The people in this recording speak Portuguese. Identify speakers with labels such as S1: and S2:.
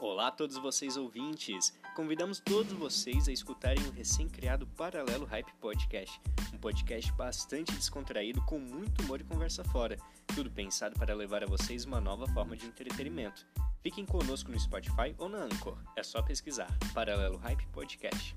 S1: Olá a todos vocês ouvintes! Convidamos todos vocês a escutarem o recém-criado Paralelo Hype Podcast, um podcast bastante descontraído com muito humor e conversa fora, tudo pensado para levar a vocês uma nova forma de entretenimento. Fiquem conosco no Spotify ou na Anchor, é só pesquisar Paralelo Hype Podcast.